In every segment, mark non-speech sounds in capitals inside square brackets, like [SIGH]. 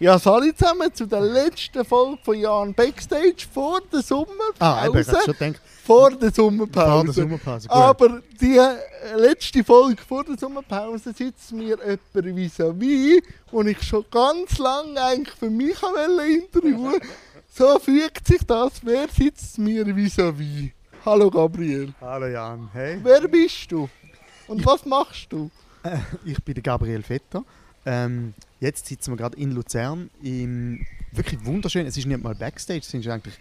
Ja, alle zusammen zu der letzten Folge von Jan Backstage vor der Sommerpause. Ah, eben, ich schon gedacht, vor der Sommerpause. vor der Sommerpause. Gut. Aber die äh, letzte Folge vor der Sommerpause sitzt mir jemand vis-à-vis, den ich schon ganz lange eigentlich für mich interviewen So fügt sich das. Wer sitzt mir vis-à-vis? Hallo Gabriel. Hallo Jan, hey. Wer bist du? Und was machst du? [LAUGHS] Ich bin der Gabriel Vetter. Ähm, jetzt sitzen wir gerade in Luzern im wirklich wunderschön. Es ist nicht mal Backstage, es ist eigentlich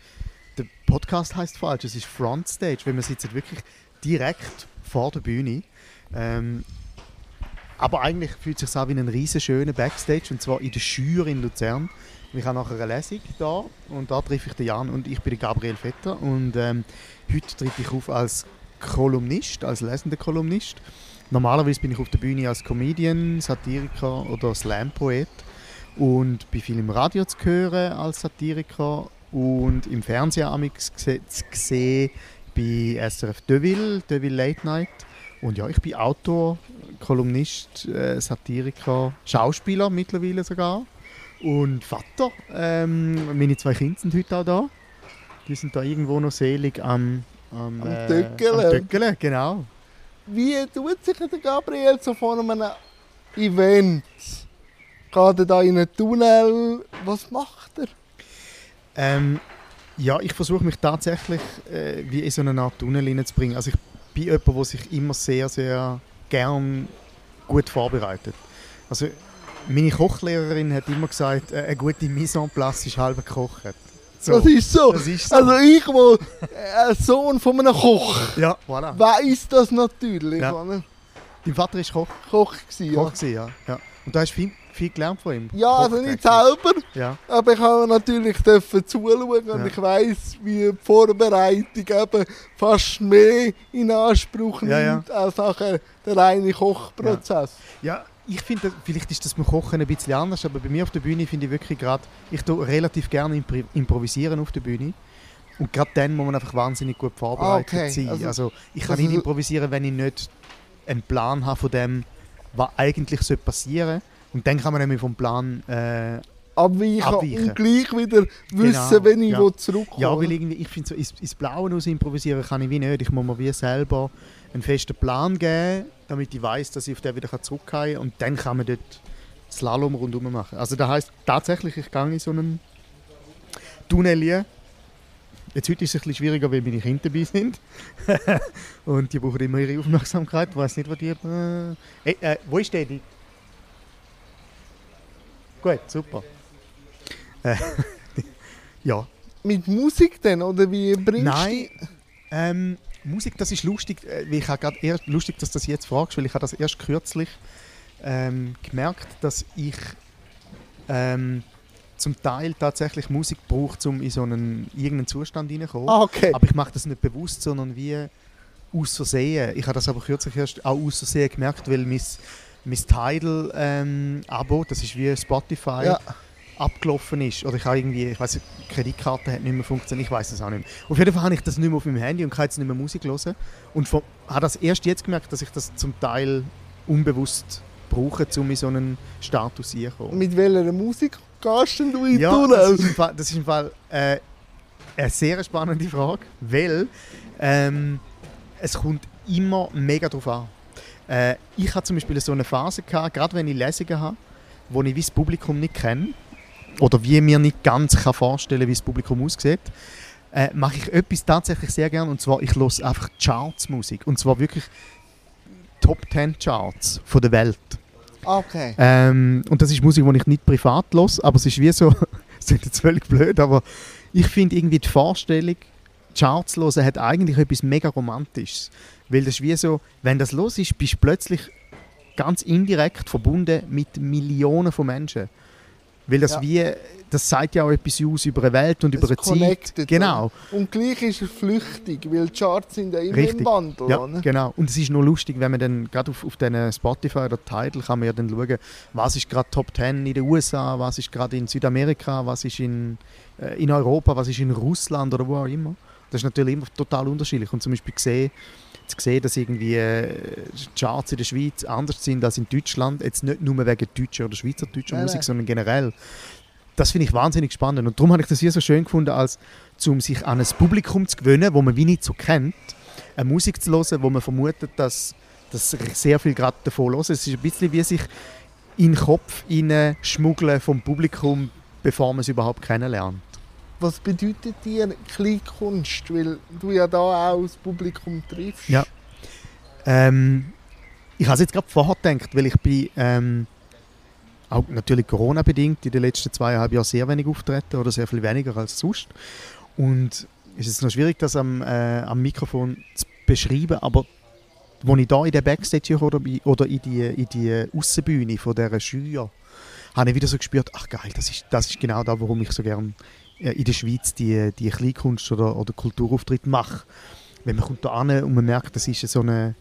der Podcast heißt falsch. Es ist Frontstage, weil wir sitzen wirklich direkt vor der Bühne. Ähm, aber eigentlich fühlt es sich an wie ein riesen schöner Backstage und zwar in der Schür in Luzern. Ich habe nachher eine Lesung da und da treffe ich den Jan und ich bin Gabriel Vetter und ähm, heute trete ich auf als Kolumnist, als lesender Kolumnist. Normalerweise bin ich auf der Bühne als Comedian, Satiriker oder Slam-Poet und bin viel im Radio zu hören als Satiriker und im Fernsehen amix zu sehen bei SRF Deville, Deville Late Night. Und ja, ich bin Autor, Kolumnist, äh, Satiriker, Schauspieler mittlerweile sogar und Vater. Ähm, meine zwei Kinder sind heute auch da. Die sind da irgendwo noch selig am, am, Am äh, Töckele. am Töckele, genau. Wie tut sich der Gabriel so vor einem Event? Geht er da in einen Tunnel? Was macht er? Ähm, ja, ich versuche mich tatsächlich äh, wie in so eine Art Tunnel hineinzubringen. Also ich bin jemand, der sich immer sehr, sehr gern gut vorbereitet. Also meine Kochlehrerin hat immer gesagt, äh, eine gute Mise en place ist halb gekocht. So, Das ist so. das ist so. Also ich, wo äh, Sohn von einem Koch, ja, voilà. weiß das natürlich. Ja. Dein Vater war Koch, Koch gewesen, Koch ja. gewesen, ja. ja. Und du hast viel, viel gelernt von ihm? Ja, also nicht selber, Ja, aber ich habe natürlich dürfen zuschauen und Ja. ich weiß, wie die Vorbereitung eben fast mehr in Anspruch nimmt Ja, ja. als nachher der reine Kochprozess. Ja, ich finde, vielleicht ist das beim Kochen ein bisschen anders, aber bei mir auf der Bühne finde ich wirklich gerade, ich tue relativ gerne impri improvisieren auf der Bühne. Und gerade dann muss man einfach wahnsinnig gut vorbereitet Ah, okay. sein. Also, Also- ich kann also nicht improvisieren, wenn ich nicht einen Plan habe von dem, was eigentlich soll passieren Und dann kann man nämlich vom Plan... Äh, Abweichen, Abweichen. und gleich wieder wissen, Genau, wenn ich ja. zurückkomme. ja, weil irgendwie, ich finde, so ins, ins Blaue aus improvisieren kann ich wie nicht. Ich muss mir wie selber einen festen Plan geben, damit ich weiß, dass ich auf den wieder zurückkehren kann. Und dann kann man dort Slalom rundherum machen. Also das heisst tatsächlich, ich gehe in so einen Tunnel hier. Jetzt heute ist es ein bisschen schwieriger, weil meine Kinder dabei sind. [LAUGHS] und die brauchen immer ihre Aufmerksamkeit. Ich weiß nicht, wo die... Äh, äh, wo ist Daddy? Gut, super. Äh, [LAUGHS] ja, Mit Musik denn? Oder wie bringst Nein, ähm, Musik, das ist lustig. äh, Ich habe gerade erst lustig, dass du das jetzt fragst, weil ich habe das erst kürzlich ähm, gemerkt, dass ich ähm, zum Teil tatsächlich Musik brauche, um in so einen irgendeinen Zustand hineinzukommen. Ah, okay. Aber ich mache das nicht bewusst, sondern wie aus Versehen. Ich habe das aber kürzlich erst auch aus Versehen gemerkt, weil mein, mein Tidal-Abo, das ist wie Spotify, Ja. Abgelaufen ist. Oder ich habe irgendwie, ich weiß die Kreditkarte hat nicht mehr funktioniert, ich weiß es auch nicht mehr. Auf jeden Fall habe ich das nicht mehr auf meinem Handy und kann jetzt nicht mehr Musik hören. Und von, habe das erst jetzt gemerkt, dass ich das zum Teil unbewusst brauche, um in so einen Status reinzukommen. Mit welcher Musik gehst denn du in den Ja, das ist im Fall, das ist im Fall äh, eine sehr spannende Frage, weil ähm, es kommt immer mega drauf an. Äh, ich hatte zum Beispiel so eine Phase, gehabt, gerade wenn ich Lesungen habe, wo ich das Publikum nicht kenne oder wie mir nicht ganz kann vorstellen wie das Publikum aussieht, äh, mache ich etwas tatsächlich sehr gerne und zwar ich höre einfach Charts-Musik und zwar wirklich Top 10 Charts von der Welt. Okay. Ähm, und das ist Musik, die ich nicht privat los, aber es ist wie so, [LAUGHS] es klingt jetzt völlig blöd, aber ich finde irgendwie die Vorstellung, Charts hören, hat eigentlich etwas mega Romantisches. Weil das ist wie so, wenn das los ist, bist du plötzlich ganz indirekt verbunden mit Millionen von Menschen. Weil das Ja. wie, das sagt ja auch etwas aus über eine Welt und Es über eine Zeit. Genau. Und gleich ist es flüchtig, weil die Charts sind ja immer Richtig. im Wandel. Ja, oder? genau. Und es ist nur lustig, wenn man dann gerade auf, auf diesen Spotify oder Tidal kann man ja dann schauen, was ist gerade Top 10 in den USA, was ist gerade in Südamerika, was ist in, äh, in Europa, was ist in Russland oder wo auch immer. Das ist natürlich immer total unterschiedlich. Und zum Beispiel gesehen, zu sehen, dass irgendwie äh, Charts in der Schweiz anders sind als in Deutschland, jetzt nicht nur wegen deutscher oder schweizerdeutscher Nein, Musik, nein. sondern generell. das finde ich wahnsinnig spannend. Und darum habe ich das hier so schön gefunden, als um sich an ein Publikum zu gewöhnen, wo man wie nicht so kennt, eine Musik zu hören, wo man vermutet, dass, dass sehr viel gerade davon hören. Es ist ein bisschen wie sich in den Kopf schmuggeln vom Publikum, bevor man es überhaupt kennenlernt. Was bedeutet dir Kleinkunst? Weil du ja da auch das Publikum triffst. Ja. Ähm, ich habe es jetzt gerade vorher gedacht, weil ich bin ähm, auch natürlich Corona-bedingt in den letzten zweieinhalb Jahren sehr wenig auftreten oder sehr viel weniger als sonst. Und es ist noch schwierig, das am, äh, am Mikrofon zu beschreiben, aber als ich da in der Backstage oder, oder in die, in die Aussenbühne von dieser Schüler, habe ich wieder so gespürt, ach geil, das ist, das ist genau da, warum ich so gerne in der Schweiz die, die Kleinkunst- oder, oder Kulturauftritt mache. Wenn man kommt da an und man merkt, das ist so eine,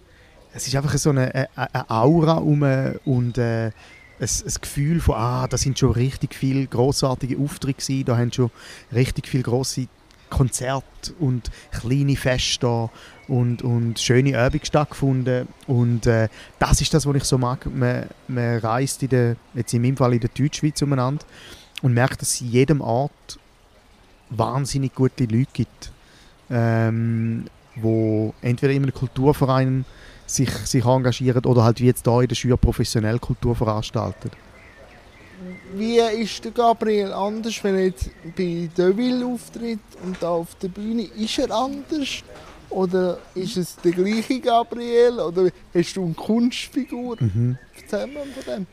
es ist einfach so eine, eine, eine Aura um und äh, ein, ein, Gefühl von, ah, da sind schon richtig viele großartige Auftritte gewesen, da haben schon richtig viele große Konzerte und kleine Feste und, und schöne Übungen stattgefunden. Und äh, das ist das, was ich so mag. Man, man reist in der, jetzt in meinem Fall in der Deutschschweiz umeinander und merkt, dass in jedem Ort wahnsinnig gute Leute gibt, ähm, wo entweder in einem Kulturverein sich, sich engagieren oder halt wie jetzt hier in der Schule professionell Kultur veranstalten. Wie ist der Gabriel anders, wenn er jetzt bei Deville auftritt und da auf der Bühne? Ist er anders? Oder ist es der gleiche Gabriel? Oder hast du eine Kunstfigur? Mhm. Erzähl mal von dem.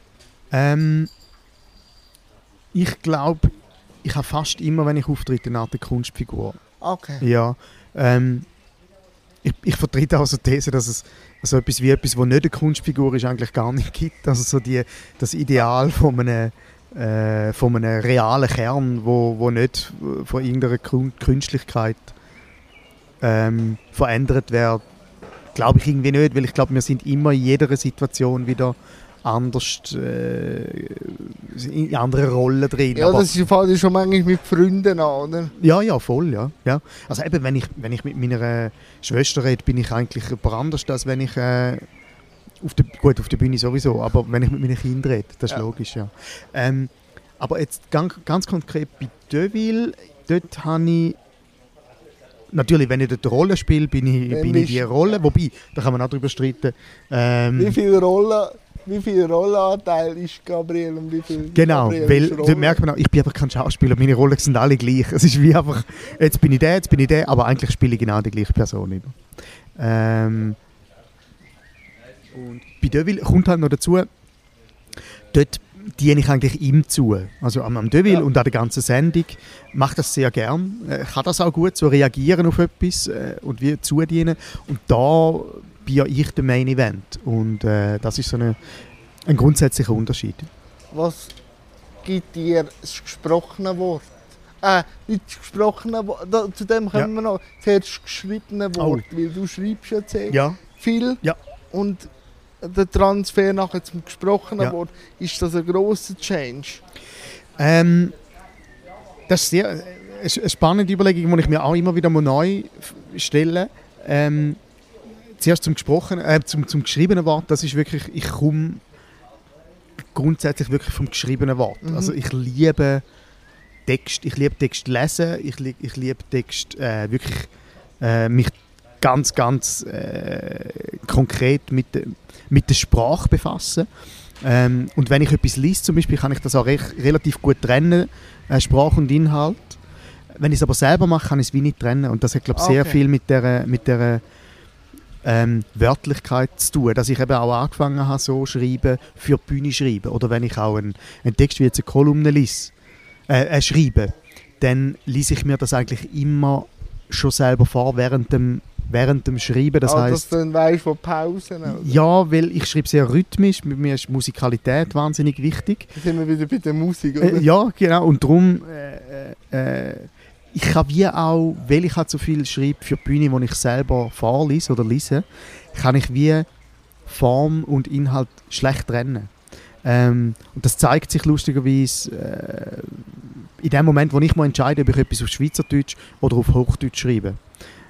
Ähm, ich glaube, ich habe fast immer, wenn ich auftrete, eine Art Kunstfigur. Okay. Ja. Ähm, ich, ich vertrete auch so die These, dass es so etwas wie etwas, was nicht eine Kunstfigur ist, eigentlich gar nicht gibt. Also so die, das Ideal von einem, äh, von einem realen Kern, wo, wo nicht von irgendeiner Künstlichkeit ähm, verändert wird, glaube ich irgendwie nicht, weil ich glaube, wir sind immer in jeder Situation wieder anders äh, in anderen Rollen drin. Ja, das fällt schon manchmal mit Freunden an, oder? Ja, ja, voll, ja. ja. Also eben, wenn ich, wenn ich mit meiner Schwester rede, bin ich eigentlich jemand anders, als wenn ich äh, auf der, gut, auf der Bühne sowieso, aber wenn ich mit meinen Kindern rede, das ist ja. logisch, ja. Ähm, aber jetzt ganz, ganz konkret bei Deville, dort habe ich natürlich, wenn ich dort Rolle spiele, bin ich, bin ich die Rolle. Wobei, da kann man auch darüber streiten. Ähm, Wie viele Rollen wie viel Rollenanteil ist Gabriel und wie viel Genau, Gabriel weil da merkt man auch, ich bin einfach kein Schauspieler, meine Rollen sind alle gleich. Es ist wie einfach, jetzt bin ich der, jetzt bin ich der, aber eigentlich spiele ich genau die gleiche Person. Ähm, und bei Deville kommt halt noch dazu, dort diene ich eigentlich ihm zu. Also am, am Deville ja. und an der ganzen Sendung mache das sehr gern. Äh, kann das auch gut, so reagieren auf etwas äh, und wie zudienen. Und da bin ja ich der Main Event. Und äh, das ist so eine, ein grundsätzlicher Unterschied. Was gibt dir das gesprochene Wort? Äh, nicht das gesprochene Wort, da, zu dem kommen ja. wir noch. Zuerst das geschriebene oh. Wort, oh. weil du schreibst ja sehr ja. viel. Ja. Und der Transfer nachher zum gesprochenen ja. Wort, ist das ein grosser Change? Ähm, das ist sehr, eine spannende Überlegung, die ich mir auch immer wieder neu stelle. Ähm, zuerst zum gesprochenen, äh, zum, zum geschriebenen Wort, das ist wirklich, ich komme grundsätzlich wirklich vom geschriebenen Wort. Mhm. Also ich liebe Text, ich liebe Text lesen, ich, ich liebe Text äh, wirklich äh, mich ganz, ganz äh, konkret mit, mit der Sprache befassen. Ähm, und wenn ich etwas lese zum Beispiel, kann ich das auch recht, relativ gut trennen, äh, Sprache und Inhalt. Wenn ich es aber selber mache, kann ich es wie nicht trennen. Und das hat, glaube ich, sehr okay. viel mit der, mit der ähm, Wörtlichkeit zu tun, dass ich eben auch angefangen habe, so schreiben, für die Bühne schreiben. Oder wenn ich auch einen, einen Text wie jetzt eine Kolumne lese, äh, äh, schreibe, dann lese ich mir das eigentlich immer schon selber vor, während dem, während dem Schreiben. Das ah, heißt, dass du dann weißt von Pausen? Oder? Ja, weil ich schreibe sehr rhythmisch, mir ist Musikalität wahnsinnig wichtig. Da sind wir wieder bei der Musik, oder? Äh, ja, genau, und darum äh, äh, äh ich kann wie auch, weil ich halt so viel schreibe für die Bühne, wo ich selber vorlese oder lese, kann ich wie Form und Inhalt schlecht trennen. Ähm, und das zeigt sich lustigerweise äh, in dem Moment, wo ich mal entscheide, ob ich etwas auf Schweizerdeutsch oder auf Hochdeutsch schreibe.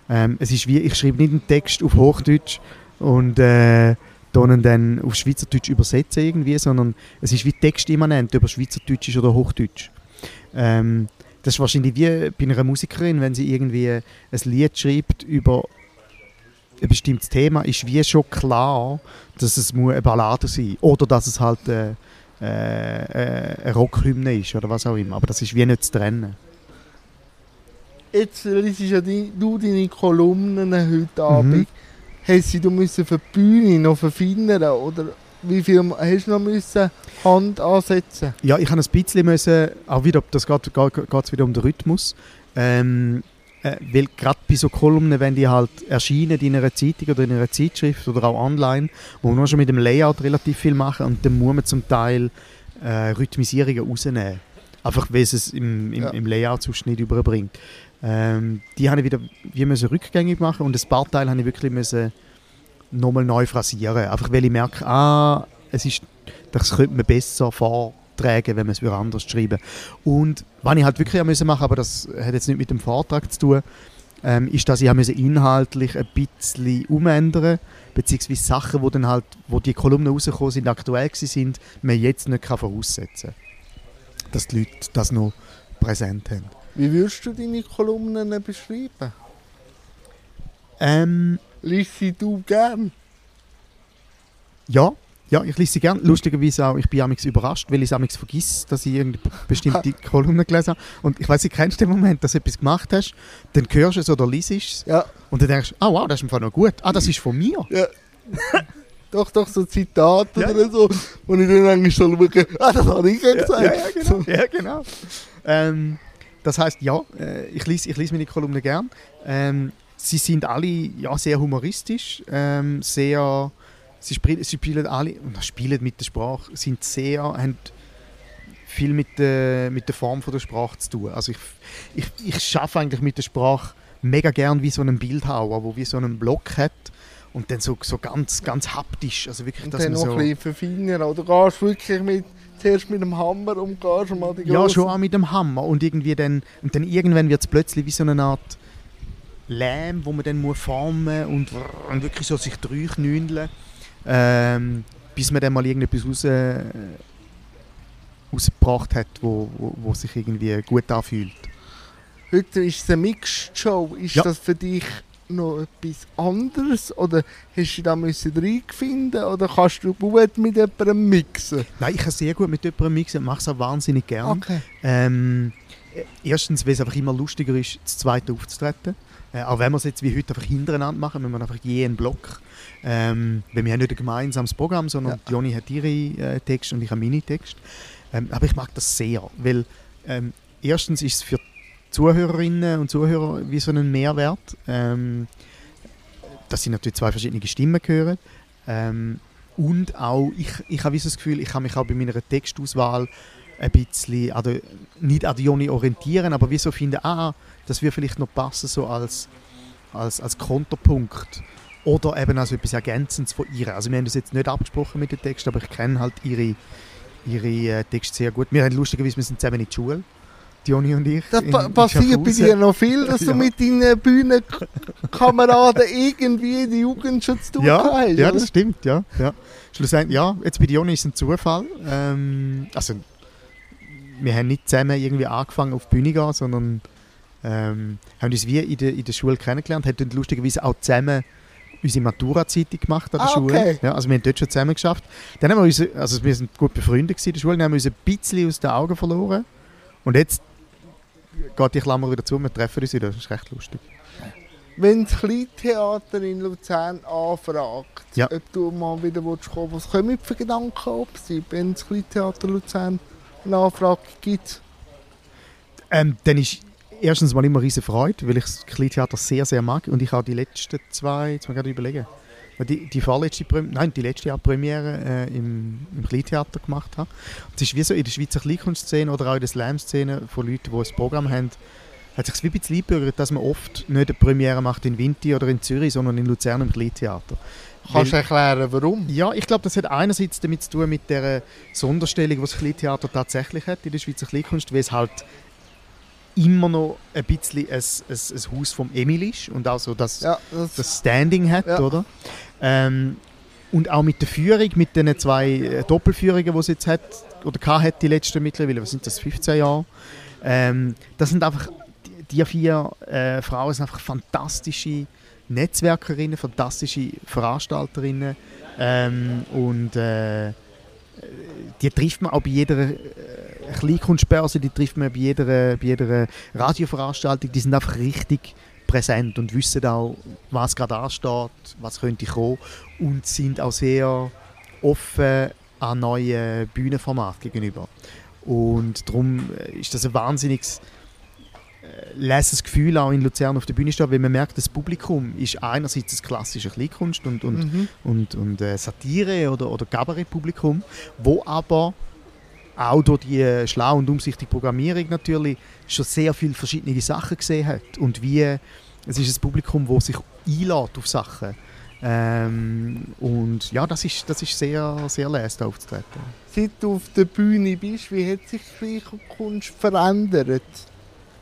Ähm, es ist wie, ich schreibe nicht einen Text auf Hochdeutsch und äh, dann auf Schweizerdeutsch übersetze irgendwie, sondern es ist wie textimmanent, ob er Schweizerdeutsch ist oder Hochdeutsch. Ähm, das ist wahrscheinlich wie bei einer Musikerin, wenn sie irgendwie ein Lied schreibt über ein bestimmtes Thema, ist wie schon klar, dass es eine Ballade sein muss. Oder dass es halt äh, äh, äh, eine Rockhymne ist oder was auch immer. Aber das ist wie nicht zu trennen. Jetzt liest ja die, du deine Kolumnen heute Mhm. Abend. Hast du müssen für die Bühne noch verfeinern oder wie viel hast du noch müssen Hand ansetzen? Ja, ich habe ein bisschen müssen, auch wieder, das geht, geht, geht wieder um den Rhythmus. Ähm, äh, weil gerade bei so Kolumnen, wenn die halt erscheinen in einer Zeitung oder in einer Zeitschrift oder auch online, wo man schon mit dem Layout relativ viel machen und dann muss man zum Teil äh, Rhythmisierungen rausnehmen. Einfach weil es es im, im, Ja. im Layout sonst nicht überbringt. Ähm, die habe ich wieder wie müssen rückgängig machen und ein paar Teile habe ich wirklich müssen nochmal neu phrasieren. Einfach weil ich merke, ah, es ist, das könnte man besser vortragen, wenn man es anders schreiben Und was ich halt wirklich müssen machen aber das hat jetzt nicht mit dem Vortrag zu tun, ähm, ist, dass ich inhaltlich ein bisschen umändern beziehungsweise Sachen, wo dann halt, wo die Kolumnen rausgekommen sind, aktuell gewesen sind, man jetzt nicht kann voraussetzen kann. Dass die Leute das noch präsent haben. Wie würdest du deine Kolumnen beschreiben? Ähm, Liest sie du gern? Ja, ja, ich lese sie gerne. Lustigerweise auch, ich bin amigs überrascht, weil ich es vergesse, dass ich irgendeine bestimmte [LAUGHS] Kolumne gelesen habe. Und ich weiß nicht, kennst du den Moment, dass du etwas gemacht hast, dann hörst du es oder liest es Ja. und dann denkst du, ah wow, das ist im Fall noch gut. Ah, das ist von mir. ja. [LAUGHS] doch, doch, so Zitate Ja. oder so. Und ich dann eigentlich so schaue, ah, das habe ich ja gesagt. Ja, ja, genau. ja, genau. Ähm, das heißt, ja, äh, ich lese ich lies meine Kolumnen gern. Ähm, sie sind alle ja, sehr humoristisch, ähm, sehr, sie, spiel, sie spielen alle, spielen mit der Sprache, sind sehr, haben viel mit der, mit der Form von der Sprache zu tun. Also ich, ich, ich schaffe eigentlich mit der Sprache mega gern wie so einen Bildhauer, wo wie so einen Block hat und dann so, so ganz, ganz haptisch, also wirklich, Und dass dann man noch so... ein bisschen verfeinern. Oder gehst wirklich mit, zuerst mit dem Hammer und gehst mal die Ja, schon auch mit dem Hammer. Und irgendwie dann, und dann irgendwann wird es plötzlich wie so eine Art Lehm, wo man dann muss formen und, und wirklich so sich durchknündeln, ähm, bis man dann mal irgendetwas raus, äh, rausgebracht hat, wo, wo, wo sich irgendwie gut anfühlt. Heute ist es eine Mixed-Show. Ist Ja. das für dich noch etwas anderes? Oder hast du da müssen reinfinden Oder kannst du gut mit jemandem mixen? Nein, ich kann sehr gut mit jemandem mixen und mache es auch wahnsinnig gern. Okay. Ähm, äh, erstens, weil es einfach immer lustiger ist, zu zweit aufzutreten. Äh, auch wenn wir es jetzt wie heute einfach hintereinander machen, wenn wir einfach je einen Block. Ähm, weil wir haben nicht ein gemeinsames Programm, sondern Ja. Joni hat ihre äh, Texte und ich habe meine Texte. Ähm, aber ich mag das sehr, weil ähm, erstens ist es für Zuhörerinnen und Zuhörer wie so ein Mehrwert, ähm, dass sie natürlich zwei verschiedene Stimmen hören. Ähm, und auch, ich, ich habe so das Gefühl, ich kann mich auch bei meiner Textauswahl ein bisschen an der, nicht an der Joni orientieren, aber wie so finden, ah, das würde vielleicht noch passen, so als, als, als Konterpunkt. Oder eben als etwas Ergänzendes von ihr. Also wir haben das jetzt nicht abgesprochen mit dem Text, aber ich kenne halt ihre, ihre äh, Texte sehr gut. Wir haben lustigerweise, wir sind zusammen in die Schule, die Joni und ich. Das in- pa in passiert bei dir noch viel, dass Ja. du mit deinen Bühnenkameraden irgendwie in der Jugend schon zu tun Ja, hast. ja, oder? das stimmt, ja. ja. Schlussendlich, ja, jetzt bei Joni ist es ein Zufall. Ähm, also, wir haben nicht zusammen irgendwie angefangen auf die Bühne gehen, sondern ähm, haben uns wie in der, in der Schule kennengelernt, haben lustigerweise auch zusammen unsere Matura-Zeitung gemacht an der Ah, Schule. okay. Ja, also wir haben dort schon zusammen geschafft. Dann haben wir uns, also wir sind gut befreundet in der Schule, dann haben wir uns ein bisschen aus den Augen verloren. Und jetzt geht die Klammer wieder zu, wir treffen uns wieder, das ist recht lustig. Wenn das Kleintheater in Luzern anfragt, Ja. ob du mal wieder willst kommen was kommen für Gedanken auf sie, wenn das Kleintheater Luzern eine Anfrage gibt? Ähm, dann ist erstens mal immer riesen Freude, weil ich das Kleintheater sehr, sehr mag und ich auch die letzten zwei, jetzt mal gerade überlegen, die, die vorletzte, nein, die letzte Jahr Premiere äh, im, im Kleintheater gemacht habe. Es ist wie so in der Schweizer Kleinkunstszene oder auch in der Slam-Szene von Leuten, die ein Programm haben, hat sich wie ein bisschen eingebürgert, dass man oft nicht eine Premiere macht in Winti oder in Zürich, sondern in Luzern im Kleintheater. Kannst du erklären, warum? ja, ich glaube, das hat einerseits damit zu tun mit der Sonderstellung, die das Kleintheater tatsächlich hat in der Schweizer Kleinkunst, weil es halt immer noch ein bisschen ein, ein, ein Haus vom Emil ist und auch so das, Ja, das, das Standing hat, Ja. oder? Ähm, und auch mit der Führung, mit den zwei äh, Doppelführungen, die es jetzt hat, oder hat die letzten mittlerweile, was sind das, 15 Jahre? Ähm, das sind einfach, die, die vier äh, Frauen sind einfach fantastische Netzwerkerinnen, fantastische Veranstalterinnen ähm, und äh, die trifft man auch bei jeder äh, Kleinkunstbörse, die trifft man bei jeder, bei jeder Radioveranstaltung, die sind einfach richtig präsent und wissen auch, was gerade ansteht, was könnte kommen und sind auch sehr offen an neuen Bühnenformaten gegenüber. Und darum ist das ein wahnsinniges äh, lässt Gefühl auch in Luzern auf der Bühne stehen, weil man merkt, das Publikum ist einerseits das klassische Kleinkunst und, und, mhm. und, und äh, Satire- oder, oder Kabarett-Publikum, wo aber auch durch die schlau und umsichtige Programmierung natürlich schon sehr viele verschiedene Sachen gesehen hat und wie es ist ein Publikum, das sich einlädt auf Sachen ähm, und ja, das ist, das ist sehr, sehr lässig aufzutreten. Seit du auf der Bühne bist, wie hat sich die Kunst verändert?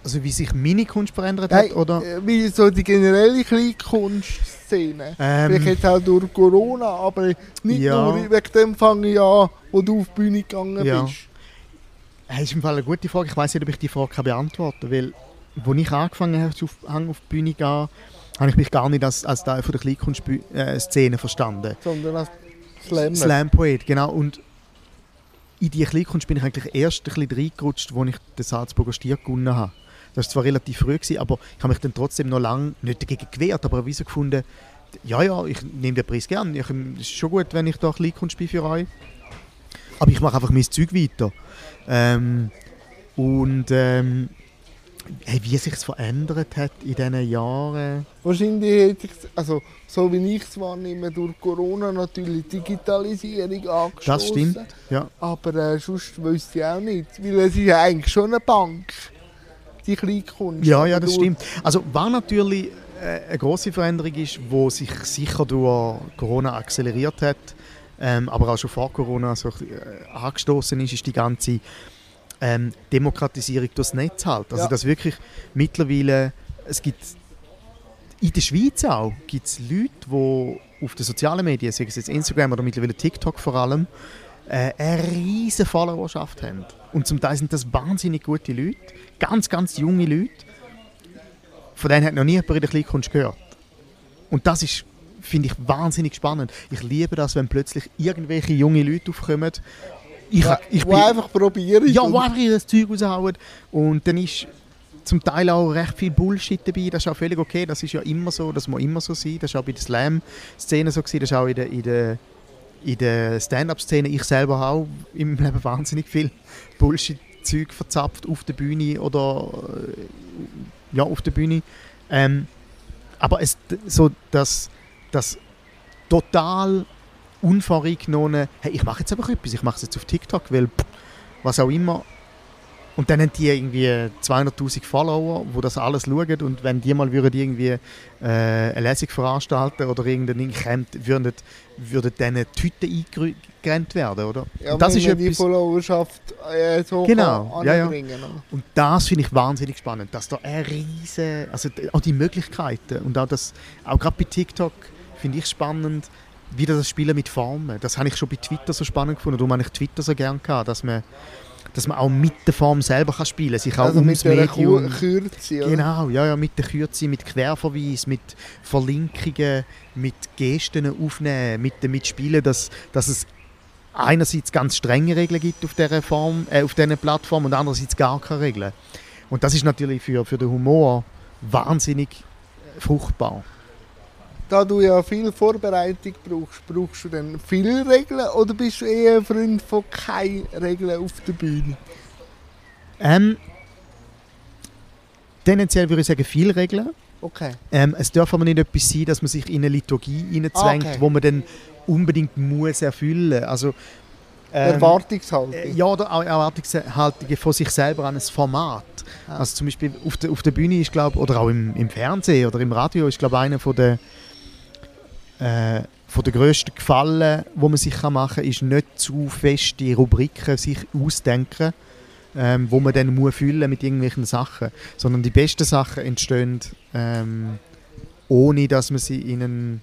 Also wie sich meine Kunst verändert hat? Hey, oder? Äh, wie so die generelle Kleinkunstszene. Ähm, Vielleicht jetzt auch durch Corona, aber nicht ja. nur wegen dem fange ich an, wo du auf die Bühne gegangen ja. bist. Das ist im Fall eine gute Frage. Ich weiß nicht, ob ich die Frage beantworten kann, weil als ich angefangen habe, auf, auf die Bühne zu gehen, habe ich mich gar nicht als, als Teil der Kleinkunstszene verstanden. Sondern als Slammer. Slam-Poet, genau. Und in die Kleinkunst bin ich eigentlich erst ein bisschen reingerutscht, als ich den Salzburger Stier gewonnen habe. Das war zwar relativ früh, gewesen, aber ich habe mich dann trotzdem noch lange nicht dagegen gewehrt, aber wie so gefunden, ja, ja, ich nehme den Preis gerne. Es ist schon gut, wenn ich da Kleinkunst bin für euch. Aber ich mache einfach mein Zeug weiter. Ähm, und ähm, hey, wie sich es verändert hat in diesen Jahren? Wahrscheinlich hätte ich, also so wie ich es wahrnehme, durch Corona natürlich Digitalisierung angestoßen. Das stimmt, ja. Aber äh, sonst wüsste ich auch nicht, weil es ist ja eigentlich schon eine Bank die Kleinkunst. Ja, ja, das stimmt. Also war natürlich äh, eine große Veränderung ist, wo sich sicher durch Corona akzeleriert hat, ähm, aber auch schon vor Corona so, äh, angestoßen ist, ist die ganze ähm, Demokratisierung durchs Netz halt. Also ja. dass wirklich mittlerweile es gibt in der Schweiz auch gibt es Leute, die auf den sozialen Medien, sei es jetzt Instagram oder mittlerweile TikTok vor allem, äh, eine riesige Followerschaft haben. Und zum Teil sind das wahnsinnig gute Leute, ganz, ganz junge Leute. Von denen hat noch nie jemand in der Kleinkunst gehört. Und das ist, finde ich, wahnsinnig spannend. Ich liebe das, wenn plötzlich irgendwelche junge Leute aufkommen. Ich, ja, ich bin, einfach probieren. Ja, wo einfach das Zeug raushauen. Und dann ist zum Teil auch recht viel Bullshit dabei. Das ist auch völlig okay. Das ist ja immer so. Das muss immer so sein. Das ist auch bei der Slam-Szene so gewesen. Das ist auch in der, in der in der Stand-up-Szene, ich selber auch im Leben wahnsinnig viel Bullshit-Zeug verzapft auf der Bühne oder äh, ja, auf der Bühne. Ähm, aber es, so das, das total unvorgenommen, hey, ich mache jetzt einfach etwas, ich mache es jetzt auf TikTok, weil pff, was auch immer, und dann haben die irgendwie 200'000 Follower, die das alles schauen und wenn die mal würden irgendwie äh, eine Lesung veranstalten oder irgendein Camp, würden, würden dann Tüten eingerannt werden, oder? Ja, und das ist die Followerschaft äh, so genau, ja, ja. Und das finde ich wahnsinnig spannend, dass da eine riese, also auch die Möglichkeiten und auch das, auch gerade bei TikTok finde ich spannend, wieder das Spielen mit Formen. Das habe ich schon bei Twitter so spannend gefunden, darum habe ich Twitter so gerne gehabt, dass man dass man auch mit der Form selber kann spielen kann. Sich auch also ums mit Medium. Kürze, oder? Genau, ja, ja, mit der Kürze, mit Querverweis, mit Verlinkungen, mit Gesten aufnehmen, mit damit spielen, dass, dass es einerseits ganz strenge Regeln gibt auf dieser Form, äh, auf dieser Plattform und andererseits gar keine Regeln. Und das ist natürlich für, für den Humor wahnsinnig fruchtbar da du ja viel Vorbereitung brauchst, brauchst du dann viele Regeln oder bist du eher ein Freund von keinen Regeln auf der Bühne? Ähm, tendenziell würde ich sagen, viele Regeln. Okay. Ähm, es darf aber nicht etwas sein, dass man sich in eine Liturgie hineinzwängt, okay. wo man dann unbedingt muss erfüllen Also, ähm, Erwartungshaltung. Äh, ja, oder Erwartungshaltung von sich selber an ein Format. Ah. Also zum Beispiel auf der, auf der Bühne ist, glaube oder auch im, im Fernsehen oder im Radio ist, glaube einer von der äh, von der grössten Gefallen, wo man sich machen kann, ist nicht zu feste Rubriken sich ausdenken, ähm, wo man dann muss füllen mit irgendwelchen Sachen, sondern die besten Sachen entstehen ähm, ohne, dass man sie in einen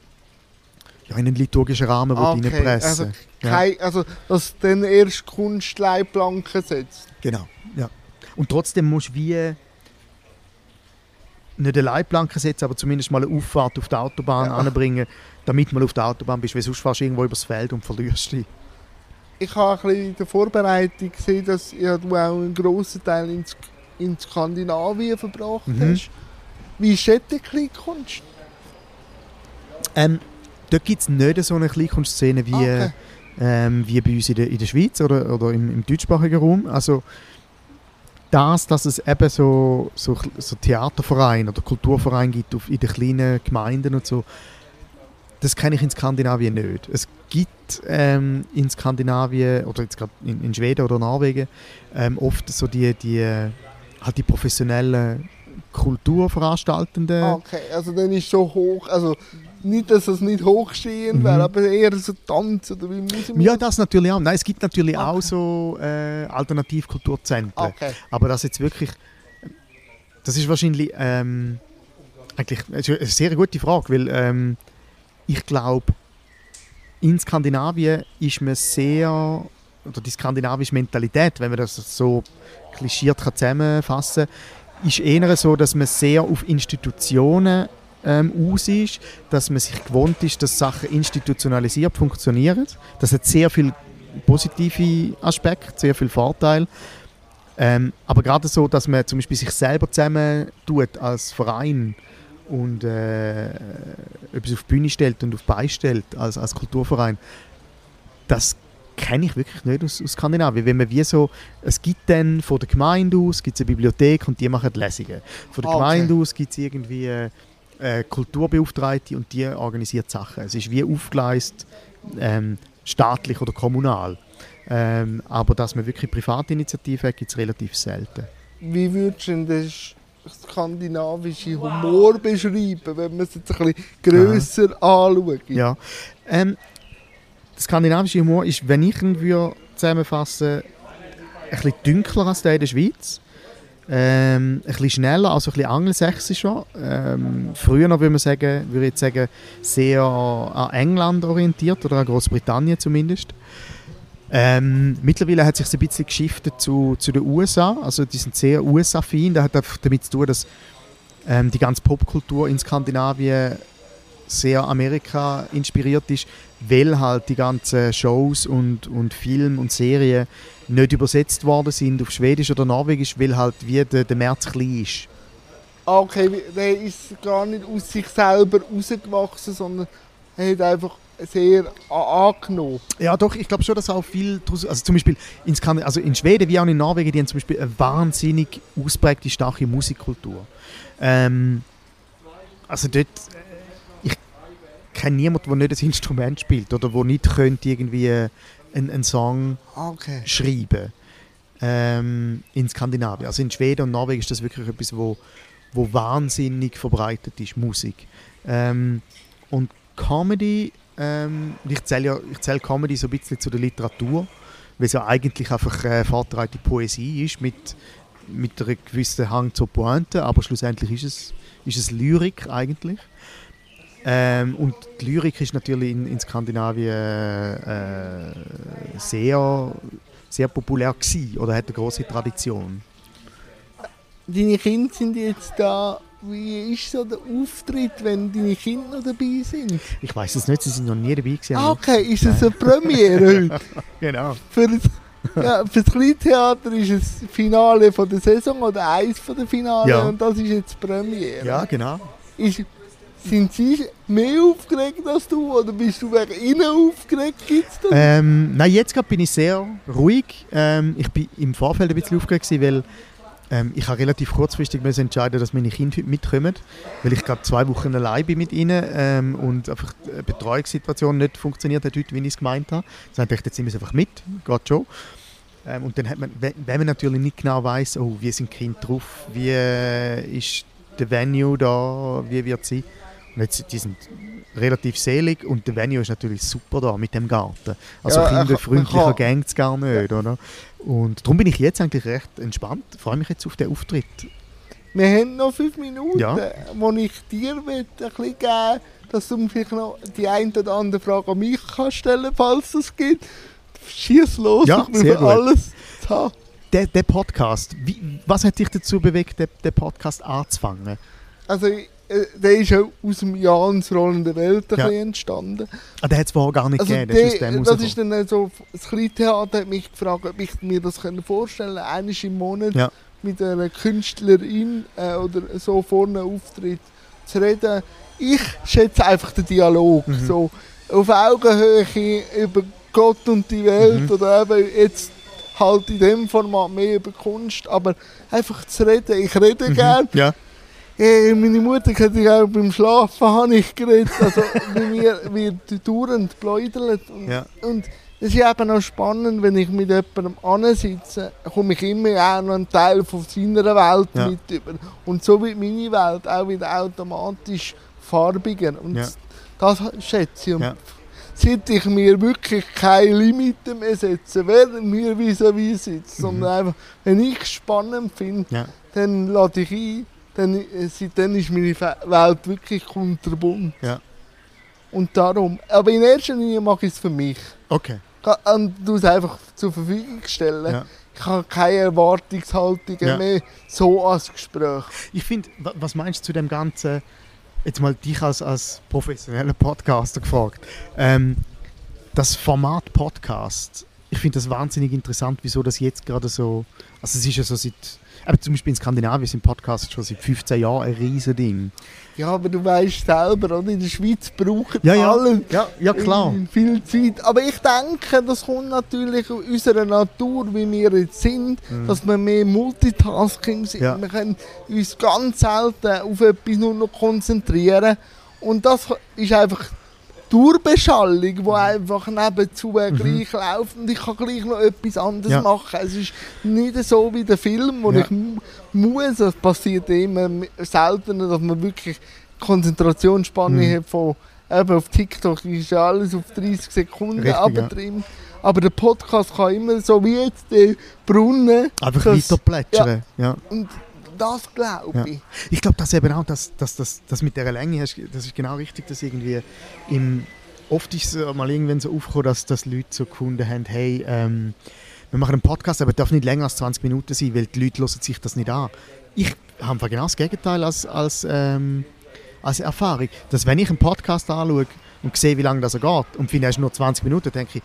ja, in einen liturgischen Rahmen Ah, okay. reinpressen. also ja. Kein, also, dass dann erst Kunstleitplanken setzt. Genau, ja. Und trotzdem musst du wie nicht eine Leitplanke setzen, aber zumindest mal eine Auffahrt auf der Autobahn Ja. anbringen, damit mal auf der Autobahn bist, weil sonst fährst du irgendwo übers Feld und verlierst dich. Ich habe ein bisschen in der Vorbereitung gesehen, dass ja, du auch einen grossen Teil in, in Skandinavien verbracht Mhm. hast. Wie ist dort die Kleinkunst? Ähm, dort gibt es nicht so eine Kleinkunstszene wie, Okay. ähm, wie bei uns in der, in der Schweiz oder, oder im, im deutschsprachigen Raum. Also das, dass es eben so, so, so Theatervereine oder Kulturvereine gibt auf, in den kleinen Gemeinden und so, das kenne ich in Skandinavien nicht. Es gibt ähm, in Skandinavien oder jetzt gerade in, in Schweden oder Norwegen ähm, oft so die, die, halt die professionellen Kulturveranstaltenden. Okay, also dann ist so hoch, also nicht, dass es nicht hochstehend Mhm. wäre, aber eher so Tanz oder wie Musik. Ja, das natürlich auch. Nein, es gibt natürlich Okay. auch so äh, Alternativkulturzentren. Okay. Aber das jetzt wirklich, das ist wahrscheinlich ähm, eigentlich eine sehr gute Frage, weil ähm, ich glaube, in Skandinavien ist man sehr, oder die skandinavische Mentalität, wenn man das so klischiert kann zusammenfassen kann, ist eher so, dass man sehr auf Institutionen ähm, aus ist, dass man sich gewohnt ist, dass Sachen institutionalisiert funktionieren. Das hat sehr viele positive Aspekte, sehr viele Vorteile. Ähm, aber gerade so, dass man zum Beispiel sich selber zusammen tut als Verein und äh, etwas auf die Bühne stellt und auf die Beine stellt als, als Kulturverein, das kenne ich wirklich nicht aus, aus Skandinavien. Wenn man wie so, es gibt dann von der Gemeinde aus gibt's eine Bibliothek und die machen Lesungen. Von der Ah, okay. Gemeinde aus gibt es irgendwie äh, Kulturbeauftragte und die organisiert Sachen. Es ist wie aufgeleist, ähm, staatlich oder kommunal. Ähm, aber dass man wirklich Privatinitiativen hat, gibt es relativ selten. Wie würdest du den sch- skandinavischen Humor beschreiben, wenn man es jetzt ein bisschen grösser anschaut? Ja. Ähm, der skandinavische Humor ist, wenn ich ihn würde zusammenfassen ein bisschen dunkler als der in der Schweiz. Ähm, ein bisschen schneller, also ein bisschen angelsächsischer. Ähm, früher noch würde man sagen, würde ich sagen, sehr an England orientiert oder an Großbritannien zumindest. Ähm, mittlerweile hat sich ein bisschen geschiftet zu, zu den USA. Also die sind sehr USA-affin. Das hat damit zu tun, dass ähm, die ganze Popkultur in Skandinavien sehr Amerika inspiriert ist, weil halt die ganzen Shows und, und Filme und Serien nicht übersetzt worden sind auf Schwedisch oder Norwegisch, weil halt wie der, der März klein ist. Ah, Okay, der ist gar nicht aus sich selber rausgewachsen, sondern er hat einfach sehr angenommen. Ja, doch, ich glaube schon, dass auch viel draus, also zum Beispiel in, Skand also in Schweden wie auch in Norwegen, die haben zum Beispiel eine wahnsinnig ausprägte, starke Musikkultur. Ähm, also dort, äh, ich kenne niemanden, der nicht ein Instrument spielt oder der nicht könnte irgendwie einen, einen Song Okay. schreiben ähm, in Skandinavien. Also in Schweden und Norwegen ist das wirklich etwas, wo, wo wahnsinnig verbreitet ist, Musik. Ähm, und Comedy, ähm, ich zähle ja, ich zähle Comedy so ein bisschen zu der Literatur, weil es ja eigentlich einfach äh, vortreibende Poesie ist mit, mit einem gewissen Hang zur Pointe, aber schlussendlich ist es, ist es Lyrik eigentlich. Ähm, und die Lyrik ist natürlich in, in Skandinavien äh, sehr, sehr populär gewesen, oder hat eine große Tradition. Deine Kinder sind jetzt da. Wie ist so der Auftritt, wenn deine Kinder noch dabei sind? Ich weiß es nicht, sie sind noch nie dabei gewesen. Ah, okay, ist es eine Premiere [LAUGHS] heute? Genau. Für das, ja, für das Kleintheater ist es das Finale von der Saison oder eins von der Finale Ja. und das ist jetzt die Premiere. Ja, genau. Ist, sind sie mehr aufgeregt als du oder bist du wegen ihnen aufgeregt? Gibt's? Ähm, nein, jetzt gerade bin ich sehr ruhig. Ähm, ich bin im Vorfeld ein bisschen aufgeregt, gewesen, weil ähm, ich habe relativ kurzfristig müssen entscheiden, dass meine Kinder heute mitkommen, weil ich gerade zwei Wochen allein bin mit ihnen ähm, und einfach die Betreuungssituation nicht funktioniert hat heute, wie ich es gemeint habe. Das heißt, ich jetzt nehmen sie einfach mit, geht schon. Ähm, und dann hat man, wenn wenn man natürlich nicht genau weiß, oh, wie sind die Kinder drauf, wie äh, ist der Venue da, wie wird sie. Jetzt, die sind relativ selig und der Venue ist natürlich super da mit dem Garten. Also Ja, ich- kinderfreundlicher ich- geht es gar nicht, oder? Und darum bin ich jetzt eigentlich recht entspannt. Freue mich jetzt auf den Auftritt. Wir haben noch fünf Minuten, Ja. wo ich dir will, ein bisschen geben dass du vielleicht noch die eine oder andere Frage an mich kannst stellen falls es gibt. Schieß los, Ja, ich gut. alles haben. Der, der Podcast, wie, was hat dich dazu bewegt, den, den Podcast anzufangen? Also, äh, der ist ja aus dem Jans rollende Welt Ja. entstanden. Ah, den hat es vorher gar nicht Also gegeben, der der, das ist dann so, das Kleintheater hat mich gefragt, ob ich mir das können vorstellen kann, einmal im Monat Ja. mit einer Künstlerin äh, oder so vorne Auftritt zu reden. Ich schätze einfach den Dialog, Mhm. so auf Augenhöhe über Gott und die Welt Mhm. oder eben jetzt halt in dem Format mehr über Kunst, aber einfach zu reden. Ich rede Mhm. gern. Ja, Hey, meine Mutter hat ich auch beim Schlafen habe ich geredet. Also [LAUGHS] bei mir wird dauernd pläudert. Und, Ja. und es ist eben auch spannend, wenn ich mit jemandem ansitze, komme ich immer auch noch einen Teil von seiner Welt Ja. mit über. Und so wird meine Welt auch wieder automatisch farbiger. Und Ja. das schätze ich. Und Ja. Seit ich mir wirklich keine Limite mehr setze, wer mir vis-à-vis sitzt, sondern einfach, wenn ich es spannend finde, Mhm. Dann lade ich ein, dann, äh, seitdem ist meine Welt wirklich kunterbunt. Ja. Und darum, aber in erster Linie mache ich es für mich. okay. Ka- Und du es einfach zur Verfügung stellen. Ja. Ich habe keine Erwartungshaltungen Ja. mehr, so als Gespräch. Ich finde, wa- was meinst du zu dem Ganzen, jetzt mal dich als, als professioneller Podcaster gefragt, ähm, das Format Podcast, ich finde das wahnsinnig interessant, wieso das jetzt gerade so, also es ist ja so seit, aber zum Beispiel in Skandinavien sind Podcasts schon seit 15 Jahren ein riesen Ding. Ja, aber du weißt selber, oder? in der Schweiz brauchen Ja, ja, alle ja, ja klar. viel Zeit. Aber ich denke, das kommt natürlich aus unserer Natur, wie wir jetzt sind, dass wir mehr Multitasking sind. Ja. Wir können uns ganz selten auf etwas nur noch konzentrieren. Und das ist einfach Durchbeschallung, die einfach nebenzu äh, gleich läuft und ich kann gleich noch etwas anderes Mhm. Ja. machen. Es ist nicht so wie der Film, wo Ja. ich mu- muss, es passiert immer seltener, dass man wirklich Konzentrationsspanne Mhm. hat von eben auf TikTok ist ja alles auf 30 Sekunden ja. abgetrimmt. Aber der Podcast kann immer so wie jetzt der Brunnen Einfach weiter plätschern. Ja. und das glaube Ja. ich. Ich glaube, dass eben auch das, das, das, das mit der Länge, hast, das ist genau richtig, dass irgendwie im, oft ist es mal irgendwann so aufgekommen, dass, dass Leute so gefunden haben, hey, ähm, wir machen einen Podcast, aber er darf nicht länger als 20 Minuten sein, weil die Leute hören sich das nicht an. Ich habe genau das Gegenteil als, als, ähm, als Erfahrung. Dass wenn ich einen Podcast anschaue und sehe, wie lange das er geht und finde, er ist nur 20 Minuten, denke ich,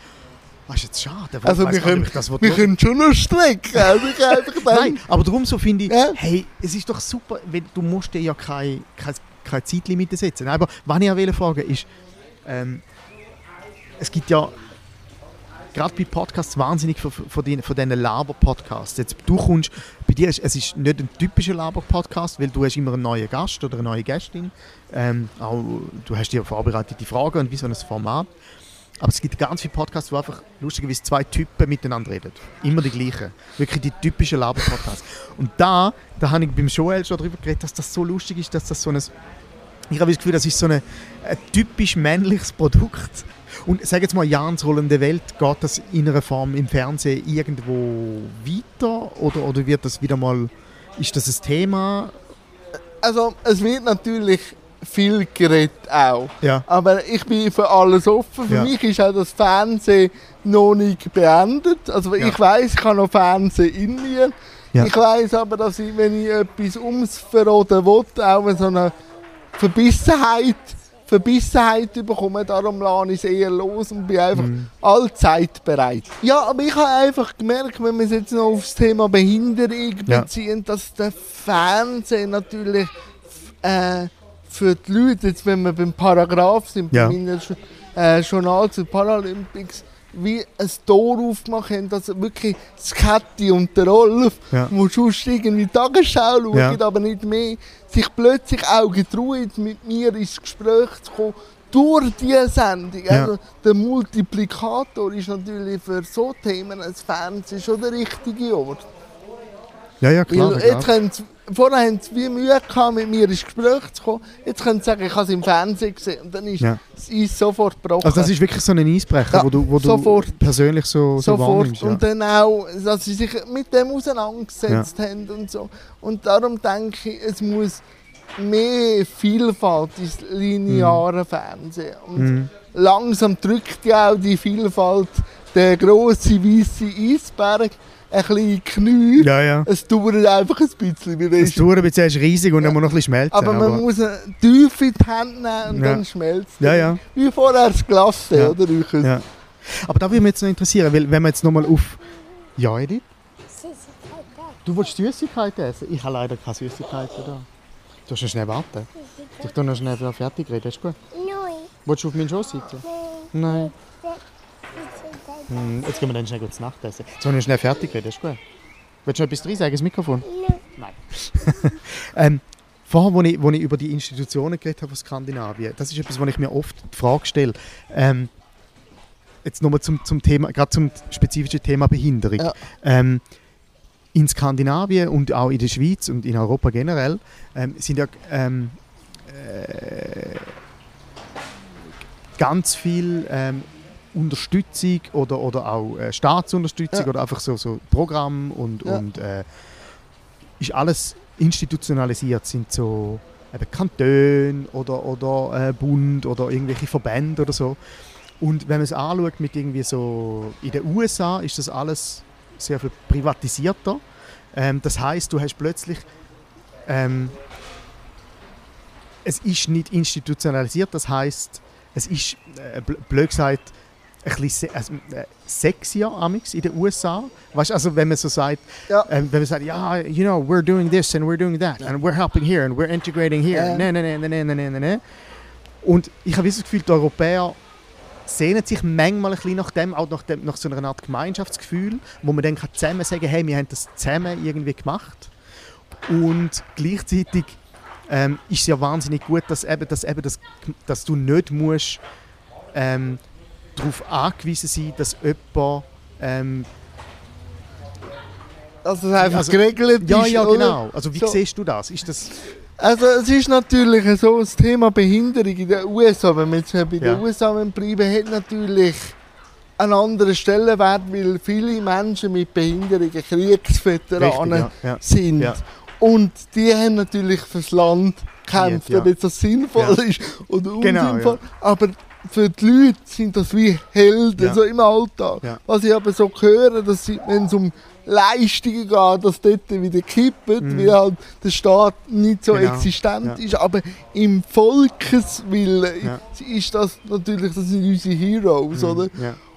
das ist jetzt schade. Also wir können- das Wir hören. können schon noch strecken. Also [LAUGHS] Nein, aber darum so finde ich, Ja. hey, es ist doch super, weil du musst dir ja keine, keine, keine Zeitlimite setzen. Aber was ich auch fragen ist, ähm, es gibt ja gerade bei Podcasts wahnsinnig von, von, den, von diesen Laber-Podcasts. Jetzt, du kommst, bei dir ist es ist nicht ein typischer Laber-Podcast, weil du hast immer einen neuen Gast oder eine neue Gästin. Ähm, auch, du hast dir vorbereitete Fragen und wie so ein Format. Aber es gibt ganz viele Podcasts, wo einfach lustigerweise zwei Typen miteinander reden. Immer die gleichen. Wirklich die typischen Laber-Podcasts. Und da, da habe ich beim Joel schon darüber geredet, dass das so lustig ist, dass das so ein... Ich habe das Gefühl, das ist so eine, ein typisch männliches Produkt. Und sag jetzt mal, Jans rollende Welt, geht das in einer Form im Fernsehen irgendwo weiter? Oder, oder wird das wieder mal... Ist das ein Thema? also es wird natürlich viel geredet auch. Ja. Aber ich bin für alles offen. Für Ja. mich ist auch das Fernsehen noch nicht beendet. Also Ja. ich weiß, ich habe noch Fernsehen in mir. Ich weiß aber, dass ich, wenn ich etwas ums verroden will, auch so eine Verbissenheit, Verbissenheit bekomme. Darum lasse ich es eher los und bin einfach Mhm. allzeit bereit. Ja, aber ich habe einfach gemerkt, wenn wir es jetzt noch aufs Thema Behinderung Ja. beziehen, dass der Fernsehen natürlich äh, für die Leute, jetzt wenn wir beim Paragraph sind, Ja. bei meinem äh, Journal zu Paralympics, wie ein Tor aufgemacht haben, dass wirklich das Kätti und der Rolf, Ja. die sonst irgendwie Tagesschau schauen, Ja. aber nicht mehr, sich plötzlich auch getrauen, mit mir ins Gespräch zu kommen, durch diese Sendung. Ja. Also der Multiplikator ist natürlich für so Themen als Fernsehen schon der richtige Ort. Ja, ja, klar. Weil jetzt können vorher haben sie wie Mühe gehabt, mit mir ins Gespräch zu kommen. Jetzt können sie sagen, ich habe es im Fernsehen gesehen. Und dann ist Ja. das Eis sofort gebrochen. Also das ist wirklich so ein Eisbrecher, Ja, wo du, wo du sofort. persönlich so, so sofort. Ja. Und dann auch, dass sie sich mit dem auseinandergesetzt haben und so. Und darum denke ich, es muss mehr Vielfalt ins lineare Fernsehen. Und Mhm. langsam drückt ja auch die Vielfalt der grosse weiße Eisberg ein bisschen Knie. Ja, ja. Es dauert einfach ein bisschen. Wie Das dauert ein bisschen, es ist riesig und Ja. dann muss noch ein bisschen schmelzen. aber man muss eine Tiefe in die Hand nehmen und Ja. dann schmelzt es. Ja, ja. Wie vorher das Glasse, Ja. oder? Ja. Aber da würde mich jetzt noch interessieren, weil wenn wir jetzt nochmal auf... Ja, Edith? Du willst Süßigkeiten essen? Ich habe leider keine Süßigkeiten da. Du musst noch schnell warten. Ich tue noch schnell fertig reden, ist gut? Nein. Willst du auf meinen Schoß sitzen? Nein. Hm, jetzt gehen wir dann schnell gut Nacht essen. Jetzt wollen wir schnell fertig reden, ist gut? Willst du noch etwas drin sagen, das Mikrofon? Nein. [LAUGHS] ähm, vorher, wo ich, wo ich über die Institutionen geredet habe von Skandinavien, das ist etwas, wo ich mir oft die Frage stelle. Ähm, jetzt nochmal zum, zum Thema, gerade zum spezifischen Thema Behinderung. Ja. Ähm, in Skandinavien und auch in der Schweiz und in Europa generell ähm, sind ja ähm, äh, ganz viel ähm, Unterstützung oder, oder auch äh, Staatsunterstützung Ja. oder einfach so, so Programm und, Ja. und äh, ist alles institutionalisiert, sind so eben Kantone oder, oder äh, Bund oder irgendwelche Verbände oder so. Und wenn man es anschaut mit irgendwie so, in den USA ist das alles sehr viel privatisierter. Ähm, das heißt, du hast plötzlich ähm, es ist nicht institutionalisiert, das heißt, es ist, äh, bl- blöd gesagt, ein bisschen also, äh, sexier amix in den USA. Weißt, also wenn man so sagt, Ja. ähm, wenn man sagt, ja, you know, we're doing this and we're doing that and we're helping here and we're integrating here. Ja. Nee, nee, nee, nee, nee, nee, nee, nee. Und ich habe das Gefühl, die Europäer sehnen sich manchmal ein bisschen nach dem, auch nach, dem, nach so einer Art Gemeinschaftsgefühl, wo man dann kann zusammen sagen hey, wir haben das zusammen irgendwie gemacht. Und gleichzeitig ähm, ist es ja wahnsinnig gut, dass, eben, dass, eben das, dass du nicht musst, ähm, darauf angewiesen sein dass jemand ähm, Also es einfach Also- geregelt ja, ist, ja, oder? genau. Also wie So. siehst du das? Ist das Also es ist natürlich so, das Thema Behinderung in den USA, wenn wir jetzt bei den Ja. USA bleiben, hat natürlich einen anderen Stellenwert, weil viele Menschen mit Behinderungen Kriegsveteranen richtig? Ja, ja. sind. Ja. Und die haben natürlich fürs Land gekämpft, Ja. ob jetzt das sinnvoll ist oder Genau, unsinnvoll. Aber für die Leute sind das wie Helden, Ja. so im Alltag. Ja. Was ich aber so höre, dass sie, wenn es um Leistungen geht, dass dort wieder kippen, Mhm. weil halt der Staat nicht so Genau, existent ja. ist. Aber im Volkeswillen ist das natürlich, das sind unsere Heroes, Mhm, oder?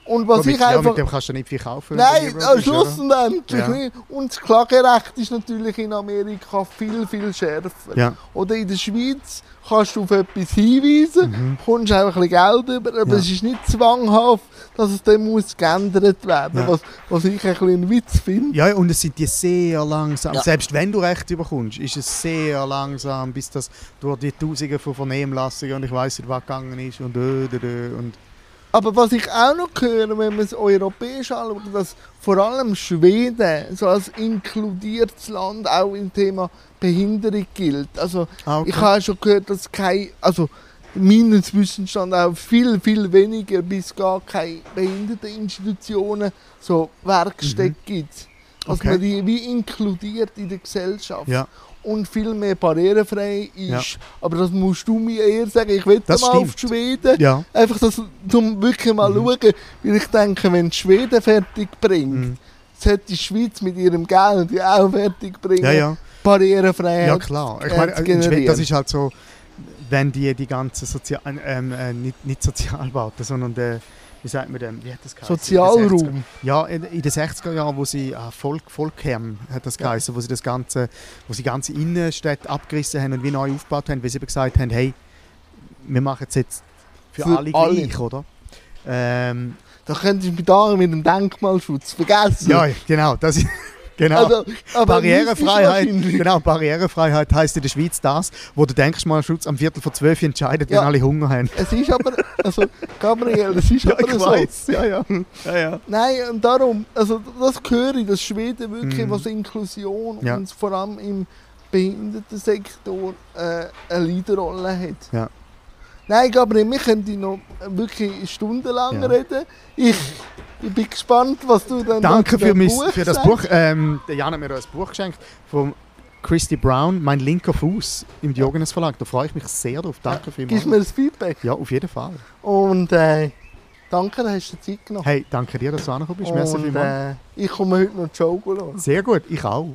Und was mit, ich ja, einfach... mit dem kannst du nicht viel kaufen. Nein, am Schluss und endlich Ja. nicht. Und das Klagerecht ist natürlich in Amerika viel, viel schärfer. Ja. Oder in der Schweiz kannst du auf etwas hinweisen, Mhm. kommst auch ein bisschen Geld über, aber Ja. es ist nicht zwanghaft, dass es dann muss geändert werden Ja. was, was ich ein bisschen einen Witz finde. Ja, und es sind die sehr langsam. Ja. Selbst wenn du Recht überkommst, ist es sehr langsam, bis das durch die Tausende von Vernehmlassungen und ich weiß nicht, was gegangen ist und äh, und Aber was ich auch noch höre, wenn man es europäisch anschaut, dass vor allem Schweden so als inkludiertes Land auch im Thema Behinderung gilt. Also ah, okay. Ich habe schon gehört, dass kein, also meines Wissensstand auch viel, viel weniger bis gar keine Behinderteninstitutionen, so Werkstätten gibt. Dass Mhm. Okay. man die wie inkludiert in der Gesellschaft. Ja. Und viel mehr barrierefrei ist. Ja. Aber das musst du mir eher sagen. Ich will Das mal auf stimmt. Schweden. ja. Einfach das, um wirklich mal Mhm. schauen. Weil ich denke, wenn die Schweden fertig bringt, Mhm. sollte die Schweiz mit ihrem Geld auch fertig bringen. ja, ja. Barrierefreiheit. Ja, klar. Ich äh, meine, das ist halt so, wenn die die ganzen Sozial... Ähm, äh, nicht, nicht Sozialbauten, sondern der, wie sagt man dem, wie hat das geheißen? In den 60er Sozialraum. Ja, in, in den 60er Jahren, wo sie ah, Volk, Volkheim hat das Ja. geheißen, wo sie das ganze, wo sie ganze Innenstädte abgerissen haben und wie neu aufgebaut haben, weil sie eben gesagt haben, hey, wir machen es jetzt für, Für alle alle. gleich, oder? Ähm, Da könntest du da mit dem Denkmalschutz vergessen. ja, genau, das ist genau. Also, aber Barrierefreiheit, genau, Barrierefreiheit heißt in der Schweiz das, wo der Denkmalschutz am Viertel vor zwölf entscheidet, Ja. wenn alle Hunger haben. Es ist aber, also Gabriel, es ist aber so. ja, ja. ja, ja. Nein, und darum, also das höre ich, dass Schweden wirklich, Mhm. was Inklusion Ja. und vor allem im Behindertensektor äh, eine Leaderrolle hat. Ja. Nein, Gabriel, wir können noch wirklich stundenlang Ja. reden. Ich, ich bin gespannt, was du dann Danke für, Buch für das. Buch. Ähm, der Jan hat mir ein Buch geschenkt vom Christy Brown, mein linker Fuß im Diogenes Verlag. Da freue ich mich sehr drauf. Danke Gibst vielmals. mir ein Feedback. Ja, auf jeden Fall. Und äh, danke, dass hast du dir Zeit genommen. Hey, danke dir, dass du angekommen bist. Merci Und vielmals. äh, ich komme heute noch die Show schauen. Sehr gut, ich auch.